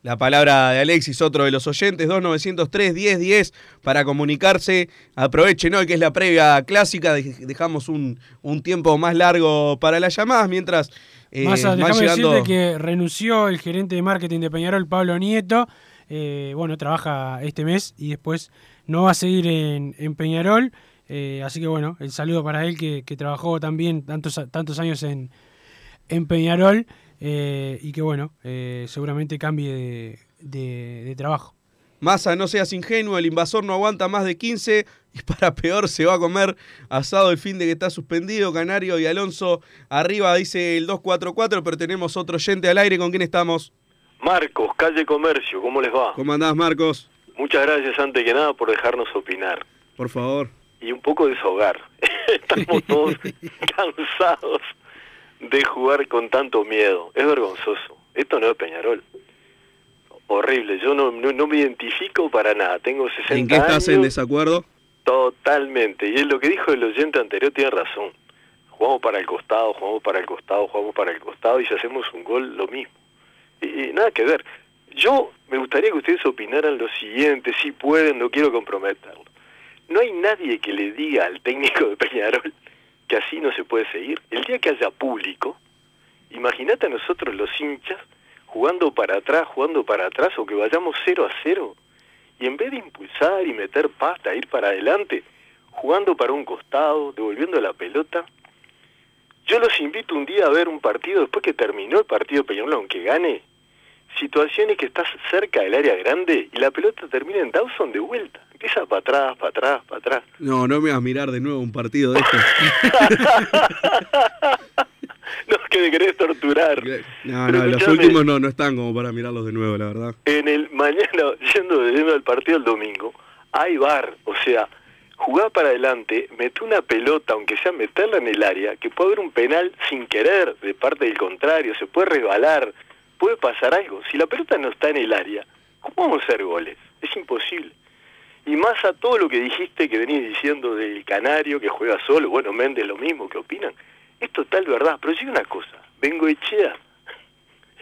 La palabra de Alexis, otro de los oyentes, 2903 1010 para comunicarse. Aprovechen hoy que es la previa clásica, dej- dejamos un, un tiempo más largo para las llamadas mientras eh, Más van déjame llegando. decirte que renunció el gerente de marketing de Peñarol, Pablo Nieto. Eh, bueno, trabaja este mes y después no va a seguir en, en Peñarol. Eh, así que bueno, el saludo para él que, que trabajó también tantos, tantos años en, en Peñarol eh, y que bueno, eh, seguramente cambie de, de- de trabajo. Massa, no seas ingenuo, el invasor no aguanta más de 15 y para peor se va a comer asado el fin de que está suspendido. Canario y Alonso arriba dice el 244, pero tenemos otro oyente al aire. ¿Con quién estamos? Marcos, Calle Comercio, ¿cómo les va? ¿Cómo andás, Marcos? Muchas gracias antes que nada por dejarnos opinar Por favor. y un poco deshogar. Estamos todos cansados de jugar con tanto miedo. Es vergonzoso. Esto no es Peñarol. Horrible. Yo no, no, no me identifico para nada. Tengo 60 ¿En qué estás en años. desacuerdo? Totalmente. Y es lo que dijo el oyente anterior, tiene razón. Jugamos para el costado, jugamos para el costado, jugamos para el costado y si hacemos un gol, lo mismo. Y, y nada que ver. Yo me gustaría que ustedes opinaran lo siguiente, si pueden, no quiero comprometerlo. No hay nadie que le diga al técnico de Peñarol que así no se puede seguir. El día que haya público, imagínate a nosotros los hinchas jugando para atrás, jugando para atrás, o que vayamos 0 a 0, y en vez de impulsar y meter pasta, ir para adelante, jugando para un costado, devolviendo la pelota, yo los invito un día a ver un partido, después que terminó el partido Peñarol, aunque gane, situaciones que estás cerca del área grande y la pelota termina en Dawson de vuelta. Empieza para atrás, para atrás, para atrás. No, no me vas a mirar de nuevo un partido de estos. No, que me querés torturar. No, Pero no, los últimos no, no están como para mirarlos de nuevo, la verdad. En el mañana, yendo, yendo al partido el domingo, hay bar, o sea, jugar para adelante, mete una pelota, aunque sea meterla en el área, que puede haber un penal sin querer de parte del contrario, se puede resbalar, puede pasar algo. Si la pelota no está en el área, ¿cómo vamos a hacer goles? Es imposible. Y más a todo lo que dijiste que venís diciendo del Canario que juega solo, bueno, Méndez lo mismo, ¿qué opinan? Es total verdad, pero sí una cosa, vengo Echea,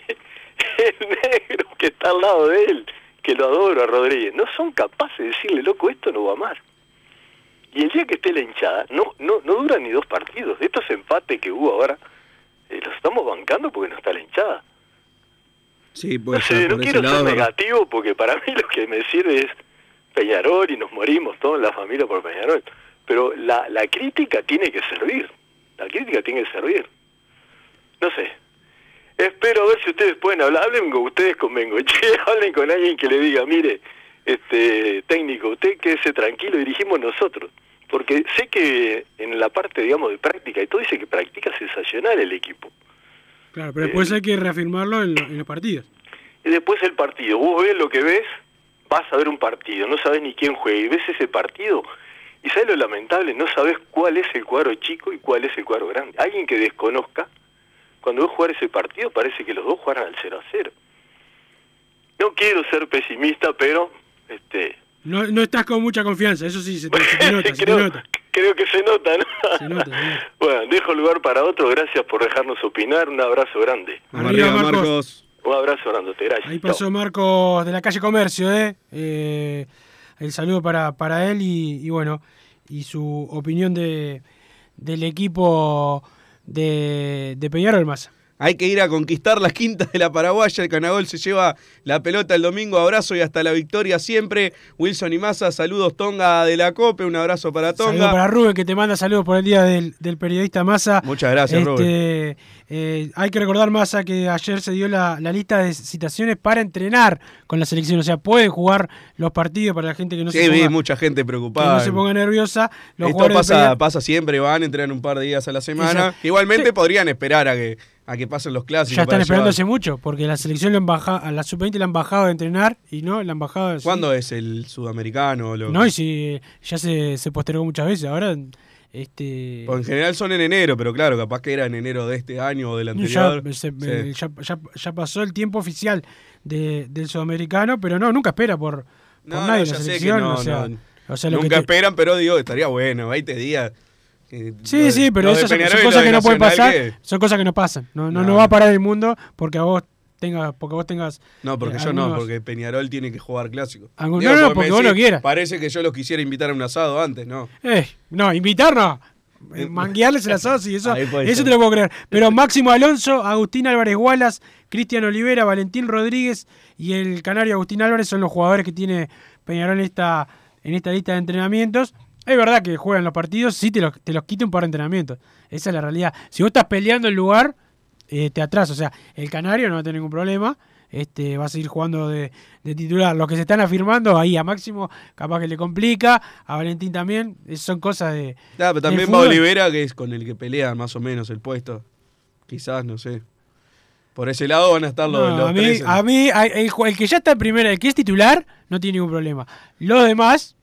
el negro que está al lado de él, que lo adoro a Rodríguez, no son capaces de decirle, loco, esto no va más. Y el día que esté la hinchada, no, no, no duran ni dos partidos. Estos empates que hubo ahora, eh, los estamos bancando porque no está la hinchada. Sí, No quiero ser lado, ¿verdad? negativo porque para mí lo que me sirve es Peñarol y nos morimos todos en la familia por Peñarol. Pero la, la crítica tiene que servir. La crítica tiene que servir. No sé. Espero a ver si ustedes pueden hablar. Hablen con ustedes con Bengoche, hablen con alguien que le diga, mire, este técnico, usted quédese tranquilo, dirigimos nosotros. Porque sé que en la parte, digamos, de práctica y todo dice que practica sensacional el equipo. Claro, pero después hay que reafirmarlo en, lo- en los partidos. Y después el partido, vos ves lo que ves, vas a ver un partido, no sabes ni quién juega, y ves ese partido, y sabes lo lamentable, no sabes cuál es el cuadro chico y cuál es el cuadro grande. Alguien que desconozca, cuando ves jugar ese partido, parece que los dos jugaran al 0 a 0. No quiero ser pesimista, pero este No, no estás con mucha confianza, eso sí, se te, se te nota, se te creo, nota. Creo que se nota, ¿no? Se nota. Bueno, dejo lugar para otro, gracias por dejarnos opinar, un abrazo grande. Arriba, Marcos. Marcos. Un abrazo grandote, gracias. Ahí pasó Marcos de la calle Comercio, ¿eh? Eh, el saludo para, para él y, y bueno, y su opinión de, del equipo de, de Peñarol Massa. Hay que ir a conquistar las quintas de la Paraguaya. El Canagol se lleva la pelota el domingo. Abrazo y hasta la victoria siempre. Wilson y Massa, saludos Tonga de la Cope. Un abrazo para Tonga. Saludo para Rubén que te manda saludos por el día del, del periodista Massa. Muchas gracias, Este, eh, hay que recordar, Massa, que ayer se dio la, la lista de citaciones para entrenar con la selección. O sea, pueden jugar los partidos para la gente que no, sí, se, vi ponga, mucha gente que preocupada. no se ponga nerviosa. Los Esto pasa, pasa siempre, van, entrenan un par de días a la semana. Exacto. Igualmente Sí. podrían esperar a que, a que pasen los clásicos. Ya están esperando llevar. hace mucho, porque la selección lo han bajado, a la sub-20 la han bajado de entrenar y no, la han bajado de ¿Cuándo es el sudamericano? Lo... No, y si ya se, se postergó muchas veces, ahora este Pues en general son en enero, pero claro, capaz que era en enero de este año o del ya, anterior. se- Sí. ya- ya- ya pasó el tiempo oficial de- del sudamericano, pero no, nunca espera por, por No, nadie la selección. no, o sea, o Nunca te- esperan, pero digo, estaría bueno, 20 días. Eh, Sí, sí, pero esas son, cosas que no pueden pasar. Son cosas que no pasan. No, no, No. no va a parar el mundo porque a vos tengas, porque vos tengas. No, porque eh, yo no, porque Peñarol tiene que jugar clásico. Digo, no, no, porque vos lo quieras. Parece que yo los quisiera invitar a un asado antes, ¿no? Eh, no, invitarnos. Eh, Manguearles el asado, sí, eso, eso te lo puedo creer. Pero Máximo Alonso, Agustín Álvarez Gualas, Cristian Olivera, Valentín Rodríguez y el canario Agustín Álvarez son los jugadores que tiene Peñarol en esta, en esta lista de entrenamientos. Es verdad que juegan los partidos, sí te los, te los quita un par de entrenamientos. Esa es la realidad. Si vos estás peleando el lugar, eh, te atrasa. O sea, el canario no va a tener ningún problema. Este, va a seguir jugando de, de titular. Los que se están afirmando, ahí a Máximo, capaz que le complica. A Valentín también. Es- Son cosas de. Ah, pero también va. Olivera, que es con el que pelea más o menos el puesto. Quizás, no sé. Por ese lado van a estar los, No, los a mí, tres. a mí el, el que ya está en primera, el que es titular, no tiene ningún problema. Los demás,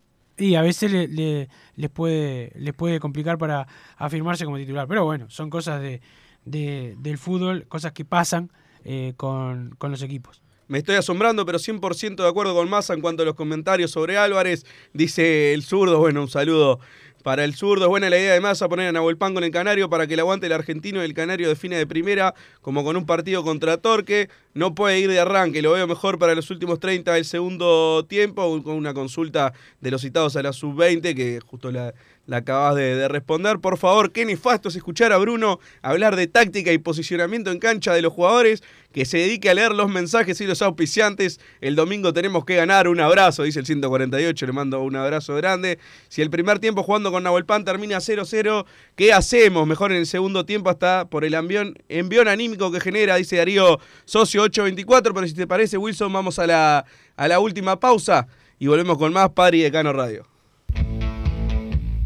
y a veces le- le- les, puede, les puede complicar para afirmarse como titular. Pero bueno, son cosas de- del fútbol, cosas que pasan eh, con, con los equipos. Me estoy asombrando, pero 100% de acuerdo con Massa en cuanto a los comentarios sobre Álvarez. Dice el zurdo, bueno, un saludo para el zurdo. Es buena la idea de Massa poner a Nahuel Pan con el Canario para que el aguante el argentino y el Canario define de primera, como con un partido contra Torque. No puede ir de arranque, lo veo mejor para los últimos 30 del segundo tiempo, con una consulta de los citados a la sub-20, que justo la, la acabas de, de responder. Por favor, qué nefasto es escuchar a Bruno hablar de táctica y posicionamiento en cancha de los jugadores, que se dedique a leer los mensajes y los auspiciantes. El domingo tenemos que ganar. Un abrazo, dice el 148, le mando un abrazo grande. Si el primer tiempo jugando con Nahuel Pan termina 0-0, ¿qué hacemos? Mejor en el segundo tiempo hasta por el envión, envión anímico que genera, dice Darío Socio 824. Pero si te parece, Wilson, vamos a la, a la última pausa y volvemos con más Padre y Decano Radio.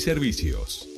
servicios.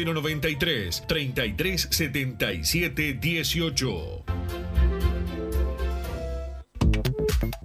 093 3377 18.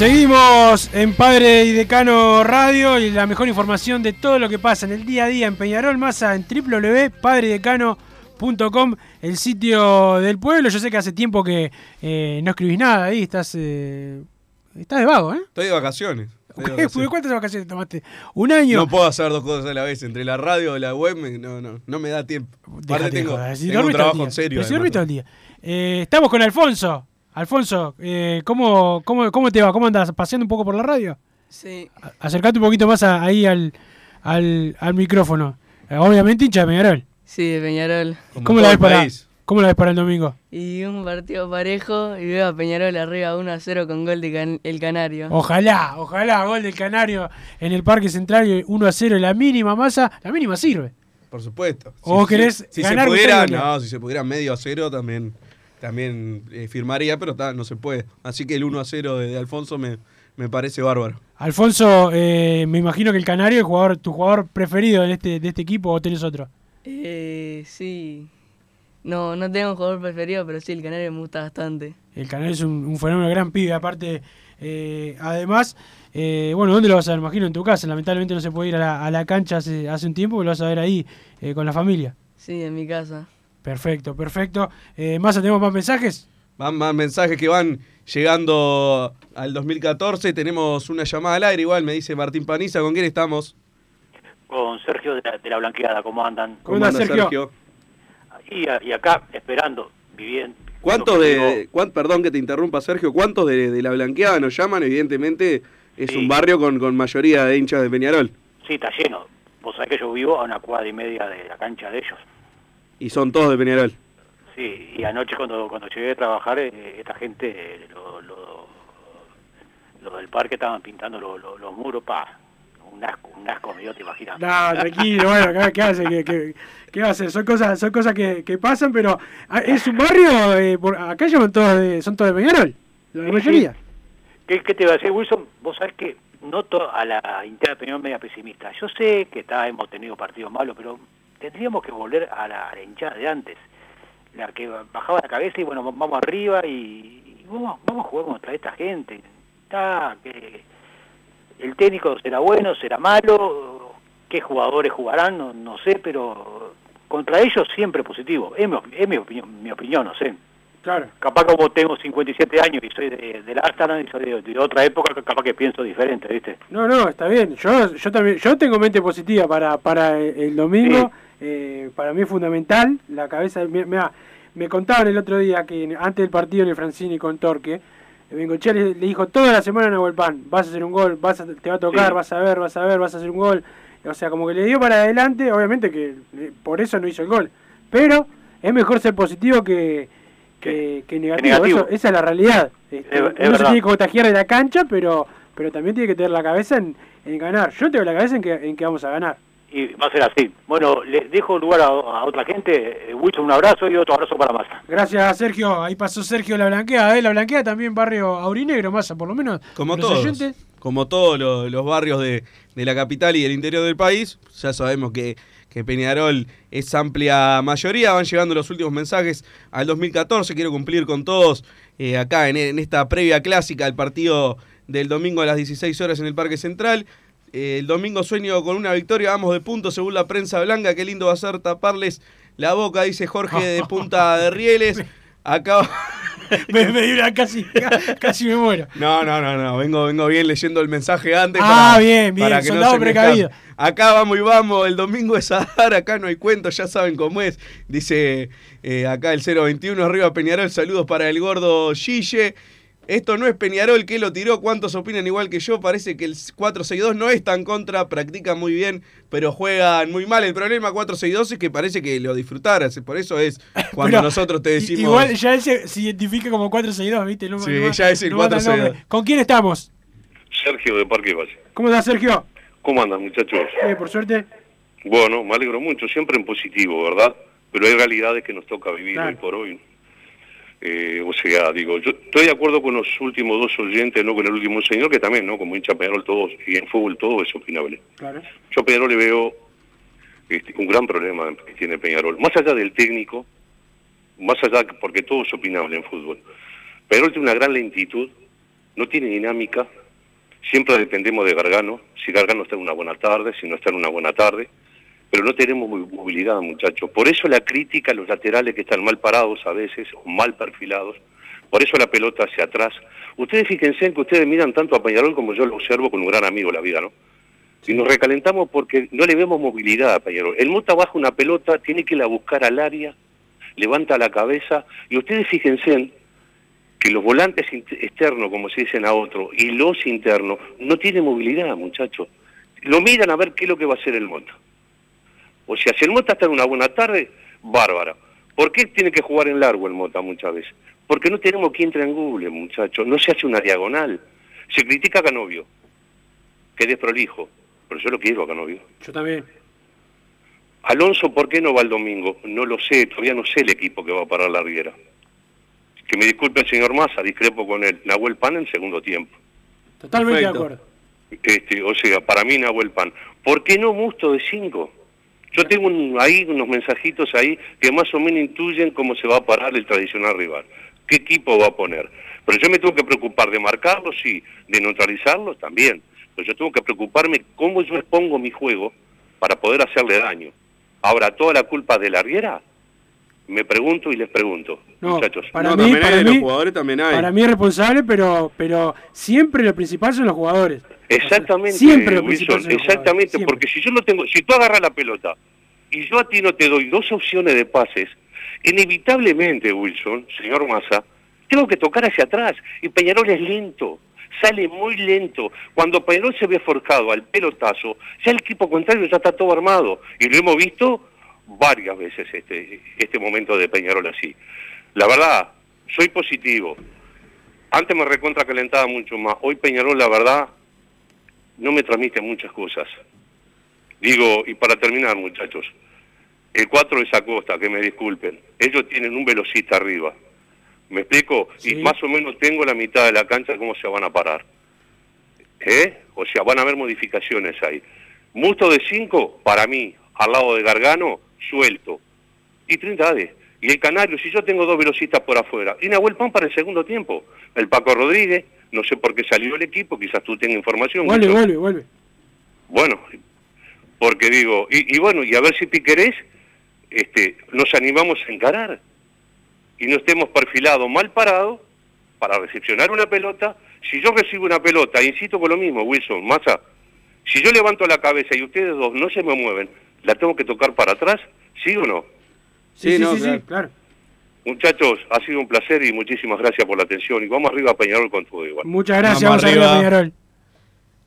Seguimos en Padre y Decano Radio y la mejor información de todo lo que pasa en el día a día en Peñarol Masa en www.padredecano.com, el sitio del pueblo. Yo sé que hace tiempo que eh, no escribís nada ahí, estás, eh, estás de vago, ¿eh? Estoy de vacaciones. ¿Cuántas vacaciones tomaste? ¿Un año? No puedo hacer dos cosas a la vez, entre la radio y la web, no, no, no me da tiempo. Aparte tengo, joder, si tengo un trabajo en serio. Pero si todo el día. Eh, estamos con Alfonso. Alfonso, eh, ¿cómo, cómo, ¿cómo te va? ¿Cómo andas? ¿Paseando un poco por la radio? Sí, A- Acercate un poquito más a- ahí al, al, al micrófono. Eh, obviamente hincha de Peñarol. sí, de Peñarol. ¿Cómo la, ves para, ¿Cómo la ves para el domingo? Y un partido parejo y veo a Peñarol arriba 1 a 0 con gol de Can- El Canario. Ojalá, ojalá, gol del Canario en el Parque Central 1 a 0, la mínima masa, la mínima sirve. Por supuesto. ¿O vos querés si ganar se pudiera, no, si se pudiera medio a cero también, también eh, firmaría, pero ta, no se puede. Así que el 1 a 0 de, de Alfonso me, me parece bárbaro. Alfonso, eh, me imagino que el Canario es jugador, tu jugador preferido de este, de este equipo o tenés otro. Eh, sí. No, no tengo un jugador preferido, pero sí, el Canario me gusta bastante. El Canario es un, un fenómeno gran pibe, aparte, eh, además, eh, bueno, ¿dónde lo vas a ver? Imagino en tu casa, lamentablemente no se puede ir a la, a la cancha hace, hace un tiempo, lo vas a ver ahí eh, con la familia. Sí, en mi casa. Perfecto, perfecto. Eh, Massa, ¿tenemos más mensajes? Van más mensajes que van llegando al 2014. Tenemos una llamada al aire, igual me dice Martín Paniza. ¿Con quién estamos? con Sergio de la, de la Blanqueada, ¿cómo andan? ¿Cómo anda, Sergio? Y, a- y acá, esperando, viviendo. ¿Cuántos de, cuán- perdón que te interrumpa, Sergio, cuántos de, de la Blanqueada nos llaman? Evidentemente es Sí. un barrio con, con mayoría de hinchas de Peñarol. Sí, está lleno. Vos sabés que yo vivo a una cuadra y media de la cancha de ellos. Y son todos de Peñarol. Sí, y anoche cuando cuando llegué a trabajar, eh, esta gente, eh, lo, lo, lo del parque estaban pintando lo- lo- los muros, pa, un asco, un asco, me dio, te imaginas. No, tranquilo, bueno, ¿qué, hace? ¿Qué, qué, hacer? Son cosas, son cosas que, que pasan, pero ah, es un barrio, eh, por- acá llaman todos de, son todos de Peñarol, la mayoría. ¿Qué, qué te va a decir, Wilson? Vos sabés que noto a la interna opinión media pesimista. Yo sé que está, hemos tenido partidos malos, pero tendríamos que volver a la, a la hinchada de antes. La que bajaba la cabeza y bueno, vamos arriba y, y vamos, vamos a jugar contra esta gente. Está, que el técnico será bueno, será malo, qué jugadores jugarán, no, no sé, pero contra ellos siempre positivo. Es mi, es mi opinión, mi opinión, no sé. Claro. Capaz como tengo 57 años y soy de, de la Amsterdam y soy de, de otra época, capaz que pienso diferente, ¿viste? No, no, está bien. Yo, yo también, yo tengo mente positiva para, para el, el domingo. Eh, para mí es fundamental. La cabeza, mi- mirá, me contaban el otro día que antes del partido en el Francini con Torque, Bengochea le, le dijo toda la semana a Nahuel Pan, vas a hacer un gol, vas a- te va a tocar, Sí. vas a ver, vas a ver, vas a hacer un gol. O sea, como que le dio para adelante, obviamente que por eso no hizo el gol. Pero es mejor ser positivo que, que, que negativo. negativo. Eso- esa es la realidad. Este, Es- es uno se tiene que contagiar de la cancha, pero pero también tiene que tener la cabeza en, en ganar. Yo tengo la cabeza en que, en que vamos a ganar. Y va a ser así. Bueno, le dejo lugar a, a otra gente. Eh, Wilson, un abrazo y otro abrazo para Massa. Gracias, Sergio. Ahí pasó Sergio La Blanqueada. ¿eh? La Blanqueada también barrio aurinegro, Massa, por lo menos. Como los todos. oyentes. como todos los, los barrios de, de la capital y del interior del país. Ya sabemos que, que Peñarol es amplia mayoría. Van llegando los últimos mensajes al 2014. Quiero cumplir con todos eh, acá en, en esta previa clásica del partido del domingo a las 16 horas en el Parque Central. Eh, el domingo sueño con una victoria, vamos de punto según la prensa blanca. Qué lindo va a ser taparles la boca, dice Jorge de Punta de Rieles. Acá. me, me- casi, casi me muero. No, no, no, no. Vengo, vengo bien leyendo el mensaje antes. Ah, bien, bien, soldado se me precavido. Acá vamos y vamos. El domingo es a dar. Acá no hay cuento, ya saben cómo es. Dice eh, acá el 021 arriba Peñarol. Saludos para el gordo Gille. Esto no es Peñarol que lo tiró. ¿Cuántos opinan igual que yo? Parece que el 462 no es tan contra, practican muy bien, pero juegan muy mal. El problema 462 es que parece que lo disfrutaras. Por eso es cuando Pero, nosotros te decimos. Igual ya él se, se identifica como 462, ¿viste? No- Sí, no- ya es el no manda 462. nombre. ¿Con quién estamos? Sergio de Parque Valle. ¿Cómo estás, Sergio? ¿Cómo andan, muchachos? Eh, por suerte. Bueno, me alegro mucho, siempre en positivo, ¿verdad? Pero hay realidades que nos toca vivir Claro. hoy por hoy. Eh, o sea, digo, yo estoy de acuerdo con los últimos dos oyentes, no con el último señor, que también, ¿no? Como hincha Peñarol todos, y en fútbol todo es opinable. Claro. Yo a Peñarol le veo este, un gran problema que tiene Peñarol. Más allá del técnico, más allá, porque todo es opinable en fútbol. Peñarol tiene una gran lentitud, no tiene dinámica, siempre dependemos de Gargano, si Gargano está en una buena tarde, si no está en una buena tarde, pero no tenemos mo- movilidad, muchachos. Por eso la crítica a los laterales que están mal parados a veces, o mal perfilados, por eso la pelota hacia atrás. Ustedes fíjense en que ustedes miran tanto a Peñarol como yo lo observo con un gran amigo la vida, ¿no? Y nos recalentamos porque no le vemos movilidad a Peñarol. El Mota baja una pelota, tiene que ir a buscar al área, levanta la cabeza, y ustedes fíjense en que los volantes externos, como se dicen a otro, y los internos, no tienen movilidad, muchachos. Lo miran a ver qué es lo que va a hacer el Mota. O sea, si el Mota está en una buena tarde, bárbara. ¿Por qué tiene que jugar en largo el Mota muchas veces? Porque no tenemos quien triangule, muchachos. No se hace una diagonal. Se critica a Canovio, que es desprolijo, pero yo lo quiero a Canovio. Yo también. Alonso, ¿por qué no va el domingo? No lo sé, todavía no sé el equipo que va a parar la Riera. Que me disculpe el señor Massa, discrepo con él. Nahuel Pan en segundo tiempo. Totalmente Perfecto. de acuerdo. Este, o sea, para mí Nahuel Pan. ¿Por qué no Musto de 5? Yo tengo un- ahí unos mensajitos ahí que más o menos intuyen cómo se va a parar el tradicional rival. ¿Qué equipo va a poner? Pero yo me tengo que preocupar de marcarlos, sí, de neutralizarlos también. Pero yo tengo que preocuparme cómo yo expongo mi juego para poder hacerle daño. Ahora, ¿toda la culpa de la Riera? Me pregunto y les pregunto, No, muchachos. para No, mí, también hay los jugadores, también hay. Para mí es responsable, pero, pero siempre lo principal son los jugadores. Exactamente, Siempre lo principal Wilson, son los exactamente, jugadores, porque si yo no tengo, si tú agarras la pelota y yo a ti no te doy dos opciones de pases, inevitablemente, Wilson, señor Massa, tengo que tocar hacia atrás y Peñarol es lento, sale muy lento. Cuando Peñarol se ve forjado al pelotazo, ya el equipo contrario ya está todo armado y lo hemos visto varias veces este este momento de Peñarol así. La verdad, soy positivo. Antes me recontra calentaba mucho más. Hoy Peñarol, la verdad, no me transmite muchas cosas. Digo, y para terminar, muchachos, el 4 es Acosta, que me disculpen. Ellos tienen un velocista arriba. ¿Me explico? Y más o menos tengo la mitad de la cancha cómo se van a parar. ¿Eh? O sea, van a haber modificaciones ahí. Musto de 5, para mí, al lado de Gargano, suelto. Y 30 AD. Y el Canario, si yo tengo dos velocistas por afuera. Y Nahuel Pan para el segundo tiempo. El Paco Rodríguez, no sé por qué salió el equipo, quizás tú tengas información. Vuelve, Gucho. vuelve, vuelve. Bueno, porque digo, y, y bueno, y a ver si Piquerés este, nos animamos a encarar y no estemos perfilados mal parados para recepcionar una pelota. Si yo recibo una pelota, insisto con lo mismo, Wilson, Massa, si yo levanto la cabeza y ustedes dos no se me mueven, ¿la tengo que tocar para atrás? ¿Sí o no? Sí, no, claro. claro. Muchachos, ha sido un placer y muchísimas gracias por la atención. Y vamos arriba a Peñarol con todo igual. Muchas gracias, Vamos vamos arriba, arriba. Peñarol.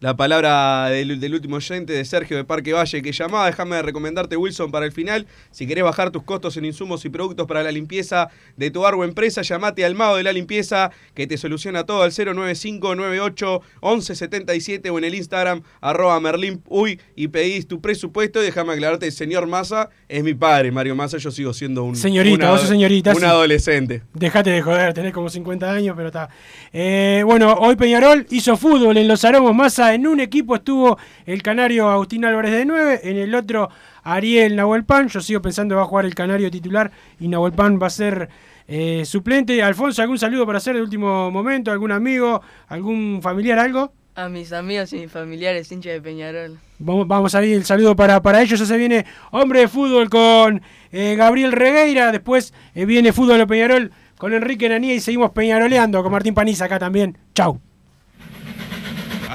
La palabra del, del último oyente de Sergio de Parque Valle que llamaba. Déjame recomendarte, Wilson, para el final. Si querés bajar tus costos en insumos y productos para la limpieza de tu bar o empresa, llamate al mago de la limpieza que te soluciona todo al 095981177 o en el Instagram arroba merlin uy y pedís tu presupuesto. Y déjame aclararte, el señor Massa es mi padre, Mario Massa. Yo sigo siendo un. Señorita, una- vos señorita, Un sí. adolescente. Dejate de joder, tenés como 50 años, pero está. Eh, bueno, hoy Peñarol hizo fútbol en los aromos En un equipo estuvo el canario Agustín Álvarez de 9, en el otro Ariel Nahuelpan. Yo sigo pensando que va a jugar el canario titular y Nahuelpan va a ser eh, suplente. Alfonso, ¿algún saludo para hacer de último momento? ¿Algún amigo? ¿Algún familiar? ¿Algo? A mis amigos y mis familiares hinchas de Peñarol. Vamos, vamos a ir el saludo para, para ellos. Ya se viene hombre de fútbol con eh, Gabriel Regueira. Después eh, viene fútbol de Peñarol con Enrique Nanía y seguimos peñaroleando con Martín Paniza acá también. Chau.